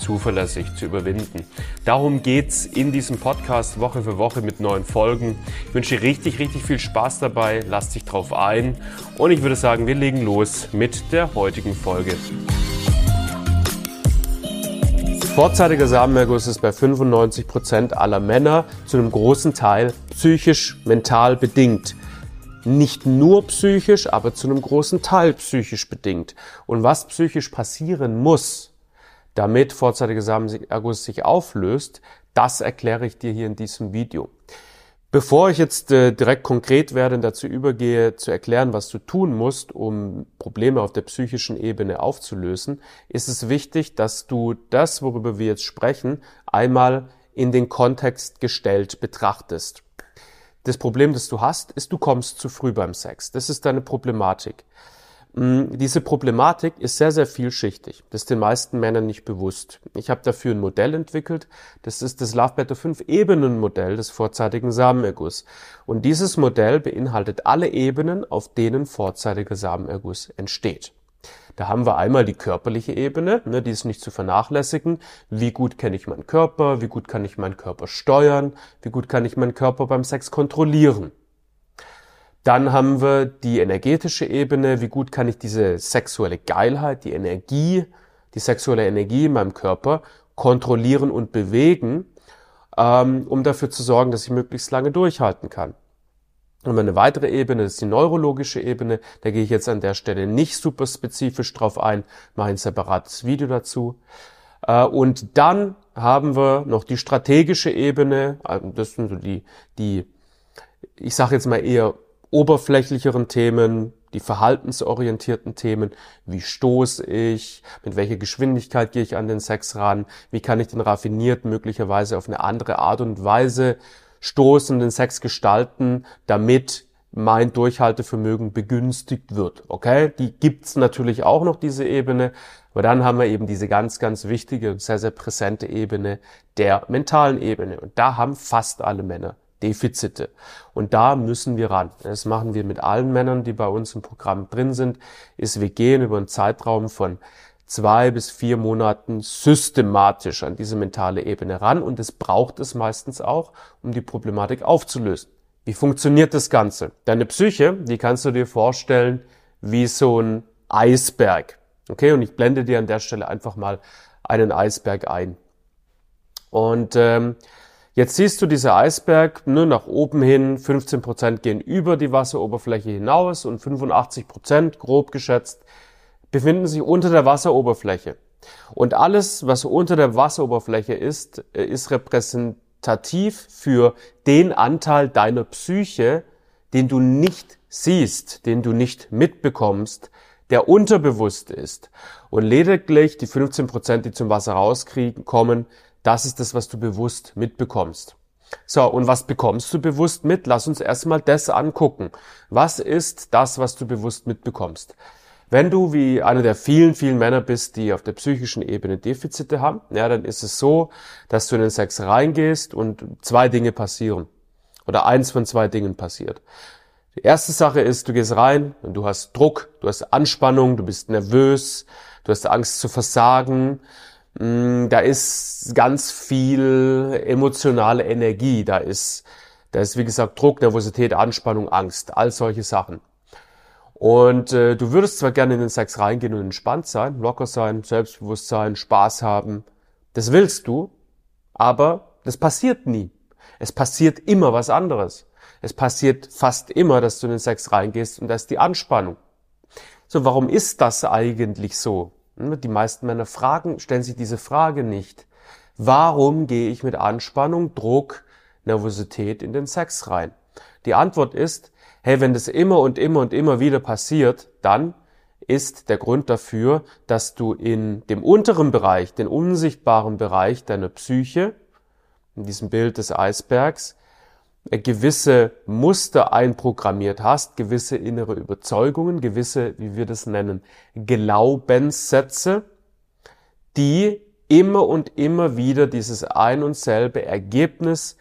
zuverlässig zu überwinden. Darum geht's in diesem Podcast Woche für Woche mit neuen Folgen. Ich wünsche dir richtig, richtig viel Spaß dabei. Lass dich drauf ein. Und ich würde sagen, wir legen los mit der heutigen Folge. Vorzeitiger Samenerguss ist bei 95 Prozent aller Männer zu einem großen Teil psychisch, mental bedingt nicht nur psychisch, aber zu einem großen Teil psychisch bedingt. Und was psychisch passieren muss, damit vorzeitiger Samenerguss sich auflöst, das erkläre ich dir hier in diesem Video. Bevor ich jetzt äh, direkt konkret werde und dazu übergehe, zu erklären, was du tun musst, um Probleme auf der psychischen Ebene aufzulösen, ist es wichtig, dass du das, worüber wir jetzt sprechen, einmal in den Kontext gestellt betrachtest. Das Problem, das du hast, ist, du kommst zu früh beim Sex. Das ist deine Problematik. Mm, diese Problematik ist sehr, sehr vielschichtig. Das ist den meisten Männern nicht bewusst. Ich habe dafür ein Modell entwickelt. Das ist das Love Better 5 Ebenen Modell des vorzeitigen Samenerguss. Und dieses Modell beinhaltet alle Ebenen, auf denen vorzeitiger Samenerguss entsteht. Da haben wir einmal die körperliche Ebene, ne, die ist nicht zu vernachlässigen. Wie gut kenne ich meinen Körper? Wie gut kann ich meinen Körper steuern? Wie gut kann ich meinen Körper beim Sex kontrollieren? Dann haben wir die energetische Ebene. Wie gut kann ich diese sexuelle Geilheit, die Energie, die sexuelle Energie in meinem Körper kontrollieren und bewegen, ähm, um dafür zu sorgen, dass ich möglichst lange durchhalten kann. Und eine weitere Ebene ist die neurologische Ebene. Da gehe ich jetzt an der Stelle nicht super spezifisch drauf ein, mache ein separates Video dazu. Äh, und dann haben wir noch die strategische Ebene. Also das sind so die, die ich sage jetzt mal eher oberflächlicheren Themen, die verhaltensorientierten Themen, wie stoße ich, mit welcher Geschwindigkeit gehe ich an den Sex ran, wie kann ich den raffiniert möglicherweise auf eine andere Art und Weise stoßen, den Sex gestalten, damit mein Durchhaltevermögen begünstigt wird. Okay, die gibt's natürlich auch noch diese Ebene, aber dann haben wir eben diese ganz, ganz wichtige und sehr, sehr präsente Ebene der mentalen Ebene. Und da haben fast alle Männer Defizite. Und da müssen wir ran. Das machen wir mit allen Männern, die bei uns im Programm drin sind, ist, wir gehen über einen Zeitraum von zwei bis vier Monaten systematisch an diese mentale Ebene ran und es braucht es meistens auch, um die Problematik aufzulösen. Wie funktioniert das Ganze? Deine Psyche, die kannst du dir vorstellen wie so ein Eisberg. Okay, und ich blende dir an der Stelle einfach mal einen Eisberg ein. Und ähm, Jetzt siehst du dieser Eisberg ne, nach oben hin, 15 Prozent gehen über die Wasseroberfläche hinaus und 85%, Prozent, grob geschätzt, befinden sich unter der Wasseroberfläche. Und alles, was unter der Wasseroberfläche ist, äh, ist repräsentativ für den Anteil deiner Psyche, den du nicht siehst, den du nicht mitbekommst, der unterbewusst ist. Und lediglich die 15 Prozent, die zum Wasser rauskommen, das ist das, was du bewusst mitbekommst. So, und was bekommst du bewusst mit? Lass uns erstmal das angucken. Was ist das, was du bewusst mitbekommst? Wenn du wie einer der vielen, vielen Männer bist, die auf der psychischen Ebene Defizite haben, ja, dann ist es so, dass du in den Sex reingehst und zwei Dinge passieren. Oder eins von zwei Dingen passiert. Die erste Sache ist, du gehst rein und du hast Druck, du hast Anspannung, du bist nervös, du hast Angst zu versagen, da ist ganz viel emotionale Energie, da ist, da ist wie gesagt Druck, Nervosität, Anspannung, Angst, all solche Sachen. Und äh, du würdest zwar gerne in den Sex reingehen und entspannt sein, locker sein, Selbstbewusstsein, Spaß haben, das willst du, aber das passiert nie. Es passiert immer was anderes. Es passiert fast immer, dass du in den Sex reingehst und da ist die Anspannung. So, warum ist das eigentlich so? Die meisten Männer fragen, stellen sich diese Frage nicht. Warum gehe ich mit Anspannung, Druck, Nervosität in den Sex rein? Die Antwort ist, hey, wenn das immer und immer und immer wieder passiert, dann ist der Grund dafür, dass du in dem unteren Bereich, den unsichtbaren Bereich deiner Psyche, in diesem Bild des Eisbergs, gewisse Muster einprogrammiert hast, gewisse innere Überzeugungen, gewisse, wie wir das nennen, Glaubenssätze, die immer und immer wieder dieses ein und selbe Ergebnis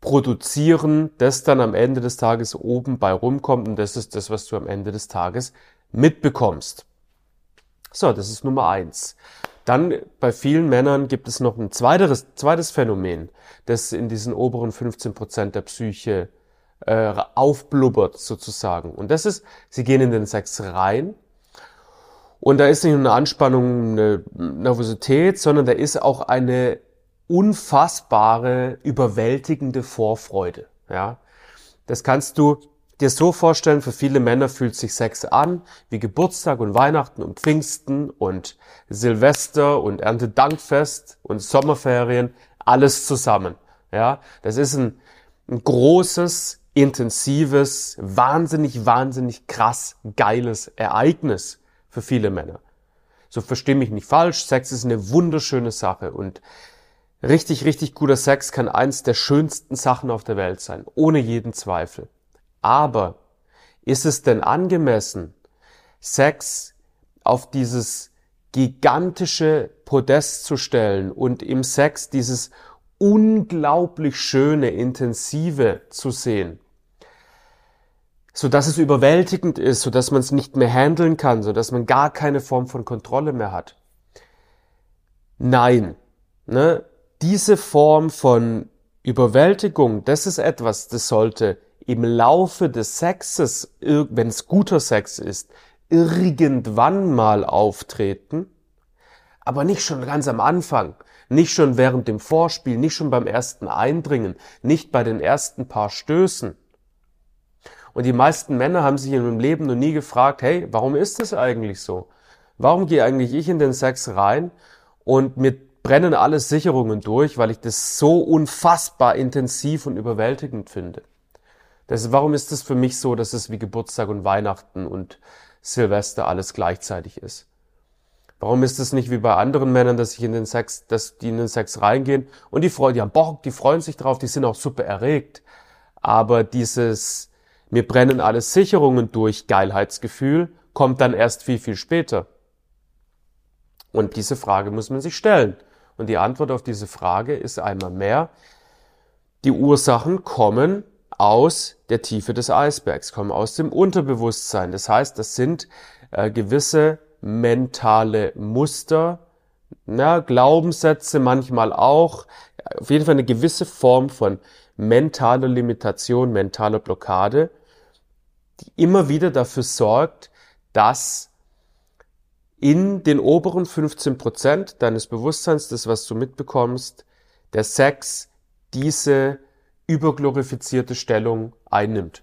produzieren, das dann am Ende des Tages oben bei rumkommt und das ist das, was du am Ende des Tages mitbekommst. So, das ist Nummer eins. Dann bei vielen Männern gibt es noch ein zweiteres, zweites Phänomen, das in diesen oberen 15 Prozent der Psyche äh, aufblubbert sozusagen. Und das ist, sie gehen in den Sex rein und da ist nicht nur eine Anspannung, eine Nervosität, sondern da ist auch eine unfassbare, überwältigende Vorfreude. Ja, das kannst du dir so vorstellen, für viele Männer fühlt sich Sex an wie Geburtstag und Weihnachten und Pfingsten und Silvester und Erntedankfest und Sommerferien, alles zusammen. Ja, das ist ein, ein großes, intensives, wahnsinnig, wahnsinnig krass geiles Ereignis für viele Männer. So versteh mich nicht falsch, Sex ist eine wunderschöne Sache und richtig, richtig guter Sex kann eins der schönsten Sachen auf der Welt sein, ohne jeden Zweifel. Aber ist es denn angemessen, Sex auf dieses gigantische Podest zu stellen und im Sex dieses unglaublich schöne, intensive zu sehen? so dass es überwältigend ist, so dass man es nicht mehr handeln kann, so dass man gar keine Form von Kontrolle mehr hat. Nein, ne? diese Form von Überwältigung, das ist etwas, das sollte im Laufe des Sexes, wenn es guter Sex ist, irgendwann mal auftreten, aber nicht schon ganz am Anfang, nicht schon während dem Vorspiel, nicht schon beim ersten Eindringen, nicht bei den ersten paar Stößen. Und die meisten Männer haben sich in ihrem Leben noch nie gefragt, hey, warum ist das eigentlich so? Warum gehe eigentlich ich in den Sex rein und mir brennen alle Sicherungen durch, weil ich das so unfassbar intensiv und überwältigend finde? Das, warum ist es für mich so, dass es wie Geburtstag und Weihnachten und Silvester alles gleichzeitig ist? Warum ist es nicht wie bei anderen Männern, dass ich in den Sex, dass die in den Sex reingehen und die freuen, die haben Bock, die freuen sich drauf, die sind auch super erregt. Aber dieses, mir brennen alle Sicherungen durch Geilheitsgefühl kommt dann erst viel, viel später. Und diese Frage muss man sich stellen. Und die Antwort auf diese Frage ist einmal mehr, die Ursachen kommen aus der Tiefe des Eisbergs, kommen aus dem Unterbewusstsein. Das heißt, das sind äh, gewisse mentale Muster, na, Glaubenssätze manchmal auch, auf jeden Fall eine gewisse Form von mentale Limitation, mentale Blockade, die immer wieder dafür sorgt, dass in den oberen 15 Prozent deines Bewusstseins, das was du mitbekommst, der Sex diese überglorifizierte Stellung einnimmt.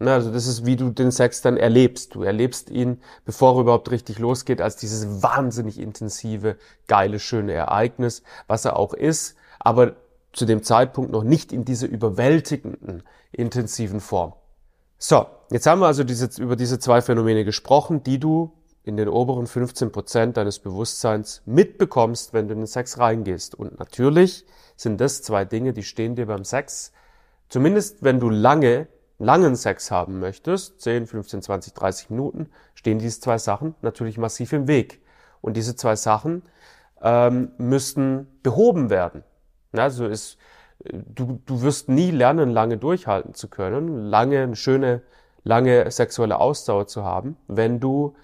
Also das ist, wie du den Sex dann erlebst. Du erlebst ihn, bevor er überhaupt richtig losgeht, als dieses wahnsinnig intensive, geile, schöne Ereignis, was er auch ist. Aber zu dem Zeitpunkt noch nicht in dieser überwältigenden, intensiven Form. So, jetzt haben wir also diese, über diese zwei Phänomene gesprochen, die du in den oberen 15 Prozent deines Bewusstseins mitbekommst, wenn du in den Sex reingehst. Und natürlich sind das zwei Dinge, die stehen dir beim Sex, zumindest wenn du lange, langen Sex haben möchtest, 10, 15, 20, 30 Minuten, stehen diese zwei Sachen natürlich massiv im Weg. Und diese zwei Sachen ähm, müssen behoben werden. Also ist, du, du wirst nie lernen, lange durchhalten zu können, lange, eine schöne, lange sexuelle Ausdauer zu haben, wenn du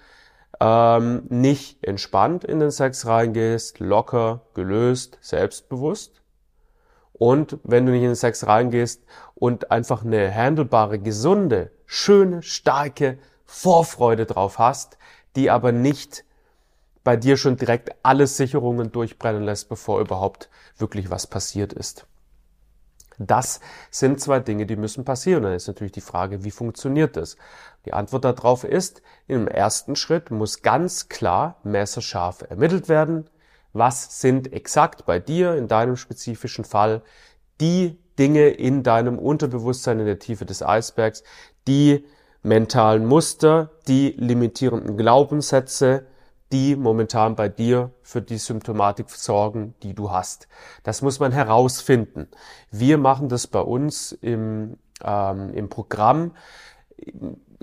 ähm, nicht entspannt in den Sex reingehst, locker, gelöst, selbstbewusst. Und wenn du nicht in den Sex reingehst und einfach eine handelbare, gesunde, schöne, starke Vorfreude drauf hast, die aber nicht bei dir schon direkt alle Sicherungen durchbrennen lässt, bevor überhaupt wirklich was passiert ist. Das sind zwei Dinge, die müssen passieren. Dann ist natürlich die Frage, wie funktioniert das? Die Antwort darauf ist, im ersten Schritt muss ganz klar messerscharf ermittelt werden. Was sind exakt bei dir in deinem spezifischen Fall die Dinge in deinem Unterbewusstsein in der Tiefe des Eisbergs, die mentalen Muster, die limitierenden Glaubenssätze, die momentan bei dir für die Symptomatik sorgen, die du hast. Das muss man herausfinden. Wir machen das bei uns im, ähm, im Programm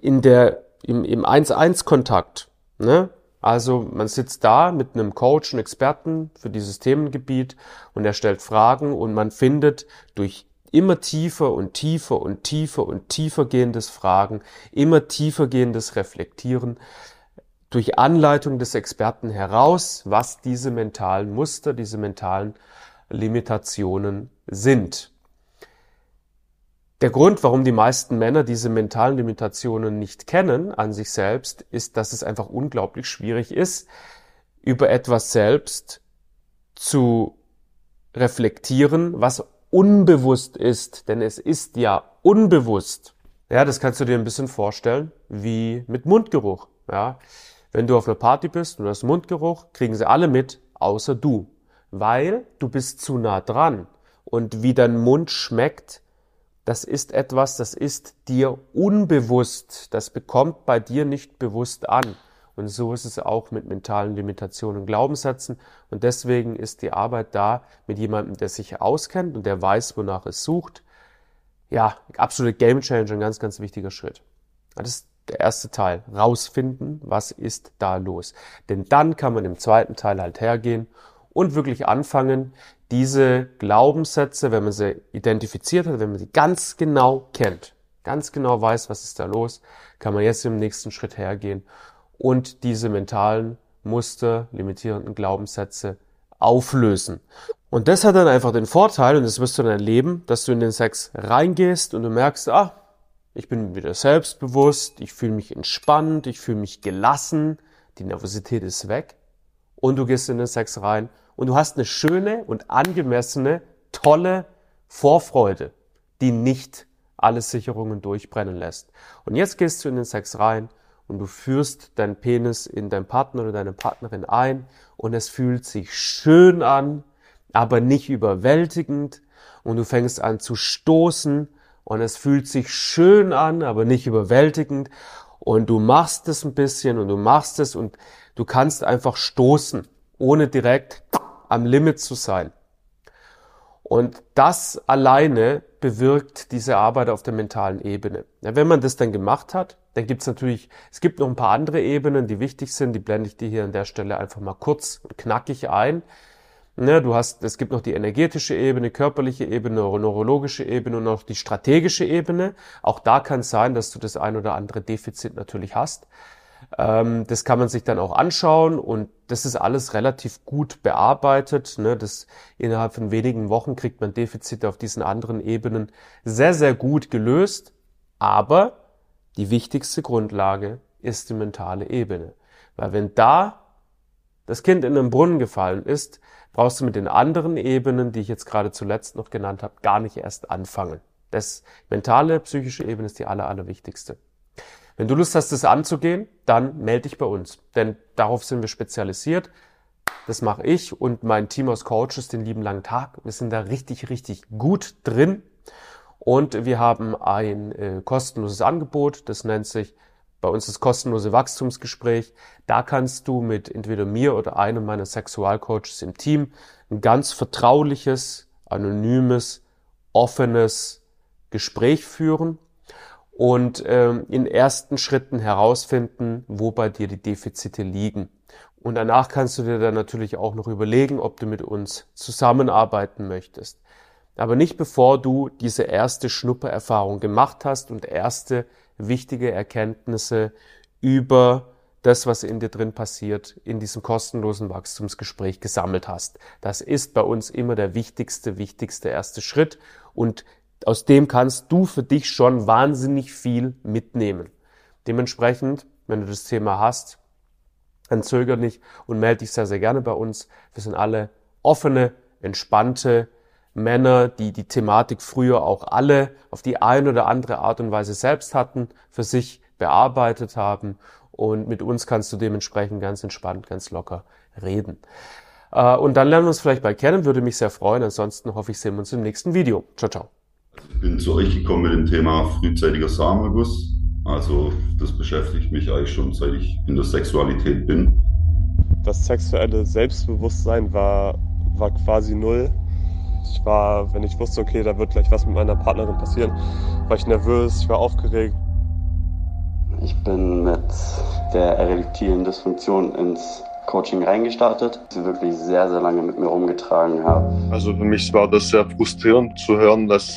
in der, im, im 1-1-Kontakt. Ne? Also man sitzt da mit einem Coach, einem Experten für dieses Themengebiet und er stellt Fragen und man findet durch immer tiefer und tiefer und tiefer und tiefer gehendes Fragen, immer tiefer gehendes Reflektieren, durch Anleitung des Experten heraus, was diese mentalen Muster, diese mentalen Limitationen sind. Der Grund, warum die meisten Männer diese mentalen Limitationen nicht kennen an sich selbst, ist, dass es einfach unglaublich schwierig ist, über etwas selbst zu reflektieren, was unbewusst ist, denn es ist ja unbewusst. Ja, das kannst du dir ein bisschen vorstellen, wie mit Mundgeruch. Ja, wenn du auf einer Party bist und du hast Mundgeruch, kriegen sie alle mit, außer du. Weil du bist zu nah dran. Und wie dein Mund schmeckt, das ist etwas, das ist dir unbewusst. Das bekommt bei dir nicht bewusst an. Und so ist es auch mit mentalen Limitationen und Glaubenssätzen. Und deswegen ist die Arbeit da mit jemandem, der sich auskennt und der weiß, wonach es sucht. Ja, absolute Game Changer, ein ganz, ganz wichtiger Schritt. Das der erste Teil, rausfinden, was ist da los. Denn dann kann man im zweiten Teil halt hergehen und wirklich anfangen, diese Glaubenssätze, wenn man sie identifiziert hat, wenn man sie ganz genau kennt, ganz genau weiß, was ist da los, kann man jetzt im nächsten Schritt hergehen und diese mentalen Muster, limitierenden Glaubenssätze auflösen. Und das hat dann einfach den Vorteil, und das wirst du dann erleben, dass du in den Sex reingehst und du merkst, ah, ich bin wieder selbstbewusst, ich fühle mich entspannt, ich fühle mich gelassen, die Nervosität ist weg. Und du gehst in den Sex rein. Und du hast eine schöne und angemessene, tolle Vorfreude, die nicht alle Sicherungen durchbrennen lässt. Und jetzt gehst du in den Sex rein und du führst deinen Penis in deinen Partner oder deine Partnerin ein. Und es fühlt sich schön an, aber nicht überwältigend. Und du fängst an zu stoßen und es fühlt sich schön an, aber nicht überwältigend. Und du machst es ein bisschen und du machst es und du kannst einfach stoßen, ohne direkt am Limit zu sein. Und das alleine bewirkt diese Arbeit auf der mentalen Ebene. Ja, wenn man das dann gemacht hat, dann gibt es natürlich, es gibt noch ein paar andere Ebenen, die wichtig sind, die blende ich dir hier an der Stelle einfach mal kurz und knackig ein. Ne, du hast, es gibt noch die energetische Ebene, körperliche Ebene, neurologische Ebene und noch die strategische Ebene. Auch da kann es sein, dass du das ein oder andere Defizit natürlich hast. Ähm, das kann man sich dann auch anschauen und das ist alles relativ gut bearbeitet. Ne? Das innerhalb von wenigen Wochen kriegt man Defizite auf diesen anderen Ebenen sehr, sehr gut gelöst. Aber die wichtigste Grundlage ist die mentale Ebene. Weil wenn da das Kind in den Brunnen gefallen ist, brauchst du mit den anderen Ebenen, die ich jetzt gerade zuletzt noch genannt habe, gar nicht erst anfangen. Das mentale, psychische Ebene ist die aller, allerwichtigste. Wenn du Lust hast, das anzugehen, dann melde dich bei uns, denn darauf sind wir spezialisiert. Das mache ich und mein Team aus Coaches den lieben langen Tag. Wir sind da richtig, richtig gut drin und wir haben ein äh, kostenloses Angebot, das nennt sich bei uns das kostenlose Wachstumsgespräch. Da kannst du mit entweder mir oder einem meiner Sexualcoaches im Team ein ganz vertrauliches, anonymes, offenes Gespräch führen und ähm, in ersten Schritten herausfinden, wo bei dir die Defizite liegen. Und danach kannst du dir dann natürlich auch noch überlegen, ob du mit uns zusammenarbeiten möchtest. Aber nicht bevor du diese erste Schnuppererfahrung gemacht hast und erste wichtige Erkenntnisse über das, was in dir drin passiert, in diesem kostenlosen Wachstumsgespräch gesammelt hast. Das ist bei uns immer der wichtigste, wichtigste erste Schritt und aus dem kannst du für dich schon wahnsinnig viel mitnehmen. Dementsprechend, wenn du das Thema hast, dann zöger nicht und melde dich sehr, sehr gerne bei uns. Wir sind alle offene, entspannte, Männer, die die Thematik früher auch alle auf die eine oder andere Art und Weise selbst hatten, für sich bearbeitet haben. Und mit uns kannst du dementsprechend ganz entspannt, ganz locker reden. Äh, und dann lernen wir uns vielleicht bald kennen, würde mich sehr freuen. Ansonsten hoffe ich, sehen wir uns im nächsten Video. Ciao, ciao. Ich bin zu euch gekommen mit dem Thema frühzeitiger Samenerguss. Also das beschäftigt mich eigentlich schon, seit ich in der Sexualität bin. Das sexuelle Selbstbewusstsein war, war quasi null. Ich war, wenn ich wusste, okay, da wird gleich was mit meiner Partnerin passieren, war ich nervös, ich war aufgeregt. Ich bin mit der erektilen Dysfunktion ins Coaching reingestartet, sie wirklich sehr, sehr lange mit mir rumgetragen habe. Also für mich war das sehr frustrierend zu hören, dass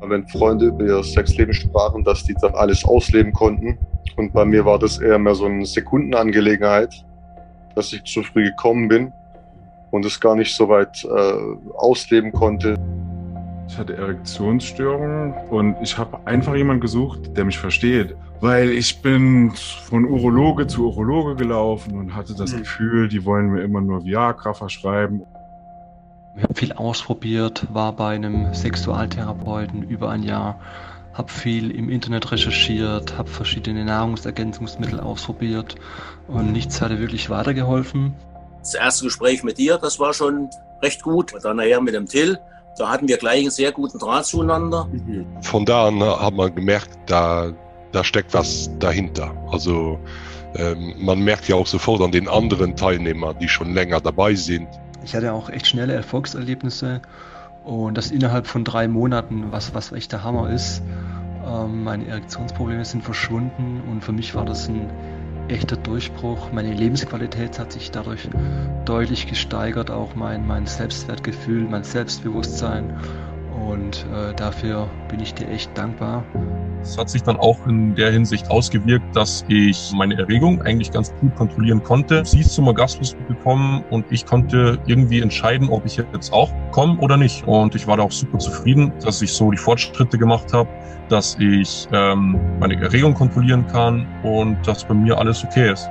wenn Freunde über ihr Sexleben sprachen, dass die dann alles ausleben konnten. Und bei mir war das eher mehr so eine Sekundenangelegenheit, dass ich zu früh gekommen bin und es gar nicht so weit äh, ausleben konnte. Ich hatte Erektionsstörungen und ich habe einfach jemanden gesucht, der mich versteht. Weil ich bin von Urologe zu Urologe gelaufen und hatte das mhm. Gefühl, die wollen mir immer nur Viagra verschreiben. Ich habe viel ausprobiert, war bei einem Sexualtherapeuten über ein Jahr, habe viel im Internet recherchiert, habe verschiedene Nahrungsergänzungsmittel ausprobiert und nichts hatte wirklich weitergeholfen. Das erste Gespräch mit dir, das war schon recht gut. Und dann nachher mit dem Till, da hatten wir gleich einen sehr guten Draht zueinander. Von da an hat man gemerkt, da, da steckt was dahinter. Also ähm, man merkt ja auch sofort an den anderen Teilnehmern, die schon länger dabei sind. Ich hatte auch echt schnelle Erfolgserlebnisse und das innerhalb von drei Monaten, was, was echt der Hammer ist. Ähm, meine Erektionsprobleme sind verschwunden und für mich war das ein echter Durchbruch. Meine Lebensqualität hat sich dadurch deutlich gesteigert, auch mein, mein Selbstwertgefühl, mein Selbstbewusstsein. Und äh, dafür bin ich dir echt dankbar. Es hat sich dann auch in der Hinsicht ausgewirkt, dass ich meine Erregung eigentlich ganz gut kontrollieren konnte. Sie ist zum Orgasmus gekommen und ich konnte irgendwie entscheiden, ob ich jetzt auch komme oder nicht. Und ich war da auch super zufrieden, dass ich so die Fortschritte gemacht habe, dass ich ähm, meine Erregung kontrollieren kann und dass bei mir alles okay ist.